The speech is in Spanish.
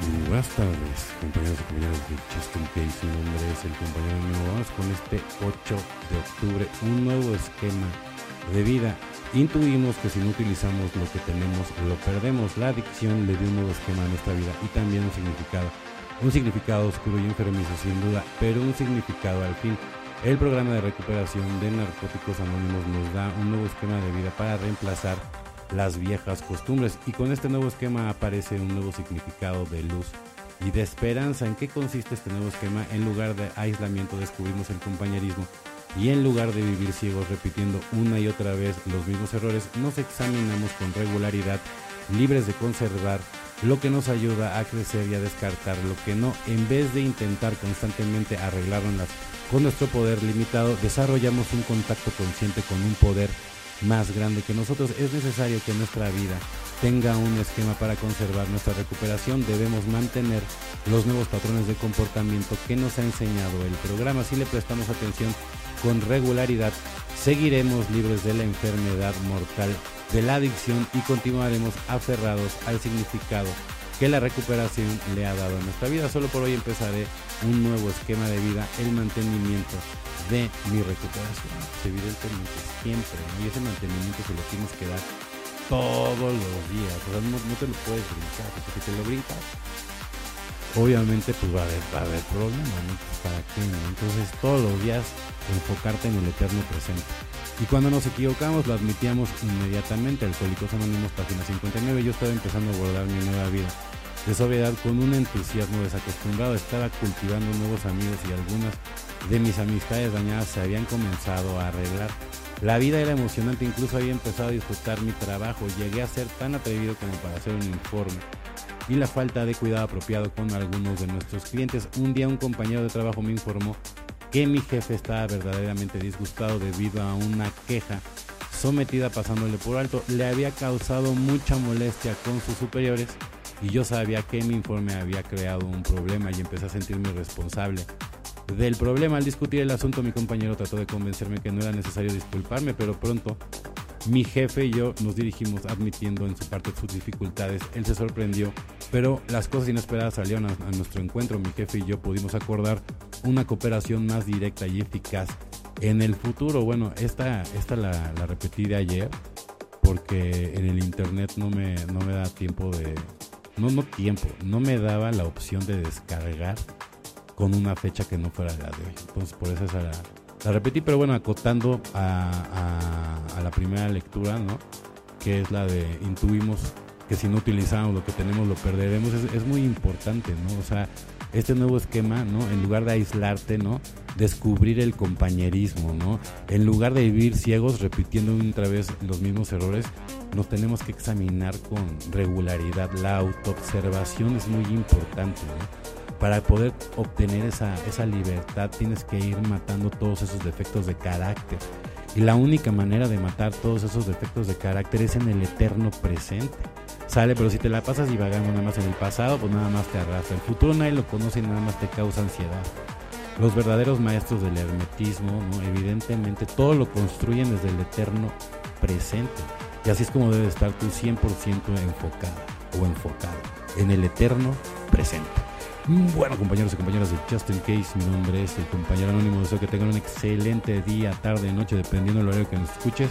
Buenas tardes, compañeros y compañeras de Justin Case. Mi nombre es el compañero número. Vamos con este 8 de octubre, un nuevo esquema de vida. Intuimos que si no utilizamos lo que tenemos, lo perdemos. La adicción le dio un nuevo esquema a nuestra vida y también un significado. Un significado oscuro y enfermizo, sin duda, pero un significado al fin. El programa de recuperación de narcóticos anónimos nos da un nuevo esquema de vida para reemplazar las viejas costumbres y con este nuevo esquema aparece un nuevo significado de luz y de esperanza. ¿En qué consiste este nuevo esquema? En lugar de aislamiento descubrimos el compañerismo y en lugar de vivir ciegos repitiendo una y otra vez los mismos errores, nos examinamos con regularidad, libres de conservar lo que nos ayuda a crecer y a descartar lo que no, en vez de intentar constantemente arreglarlas con nuestro poder limitado, desarrollamos un contacto consciente con un poder más grande que nosotros. Es necesario que nuestra vida tenga un esquema para conservar nuestra recuperación. Debemos mantener los nuevos patrones de comportamiento que nos ha enseñado el programa. Si le prestamos atención con regularidad, seguiremos libres de la enfermedad mortal, de la adicción y continuaremos aferrados al significado que la recuperación le ha dado a nuestra vida. Solo por hoy empezaré un nuevo esquema de vida, el mantenimiento de mi recuperación. Evidentemente, siempre, Y ese mantenimiento se lo tienes que dar todos los días. O sea, no, te lo puedes brincar, porque si te lo brincas, obviamente pues va a haber, va a haber problemas, ¿no? Pues, ¿Para qué? Entonces, todos los días enfocarte en el eterno presente. Y cuando nos equivocamos, lo admitíamos inmediatamente. Alcohólicos Anónimos, página 59. Yo estaba empezando a abordar mi nueva vida de sobriedad con un entusiasmo desacostumbrado. Estaba cultivando nuevos amigos y algunas de mis amistades dañadas se habían comenzado a arreglar. La vida era emocionante, incluso había empezado a disfrutar mi trabajo. Llegué a ser tan atrevido como para hacer un informe. Y la falta de cuidado apropiado con algunos de nuestros clientes. Un día un compañero de trabajo me informó que mi jefe estaba verdaderamente disgustado debido a una queja sometida pasándole por alto. Le había causado mucha molestia con sus superiores y yo sabía que mi informe había creado un problema y empecé a sentirme responsable del problema. Al discutir el asunto, mi compañero trató de convencerme que no era necesario disculparme, pero pronto mi jefe y yo nos dirigimos admitiendo en su parte sus dificultades. Él se sorprendió, pero las cosas inesperadas salieron a, nuestro encuentro. Mi jefe y yo pudimos acordar una cooperación más directa y eficaz en el futuro. Bueno, esta, esta la, la repetí de ayer porque en el internet no me, no me da tiempo de, no, no tiempo, no me daba la opción de descargar con una fecha que no fuera la de hoy. Entonces por eso esa la, la repetí, pero bueno, acotando a, a, la primera lectura, ¿no? Que es la de intuimos que si no utilizamos lo que tenemos lo perderemos, es, es muy importante, ¿no? O sea, este nuevo esquema, ¿no? En lugar de aislarte, ¿no? Descubrir el compañerismo, ¿no? En lugar de vivir ciegos repitiendo otra vez los mismos errores, nos tenemos que examinar con regularidad. La autoobservación es muy importante. Para poder obtener esa, esa libertad tienes que ir matando todos esos defectos de carácter. Y la única manera de matar todos esos defectos de carácter es en el eterno presente. Sale, pero si te la pasas divagando nada más en el pasado, pues nada más te arrastra. El futuro nadie lo conoce y nada más te causa ansiedad. Los verdaderos maestros del hermetismo, evidentemente, todo lo construyen desde el eterno presente. Y así es como debe estar tú 100% enfocado o enfocado en el eterno presente. Bueno, compañeros y compañeras de Just In Case, mi nombre es el compañero anónimo. Deseo que tengan un excelente día, tarde, noche, dependiendo del horario que nos escuches.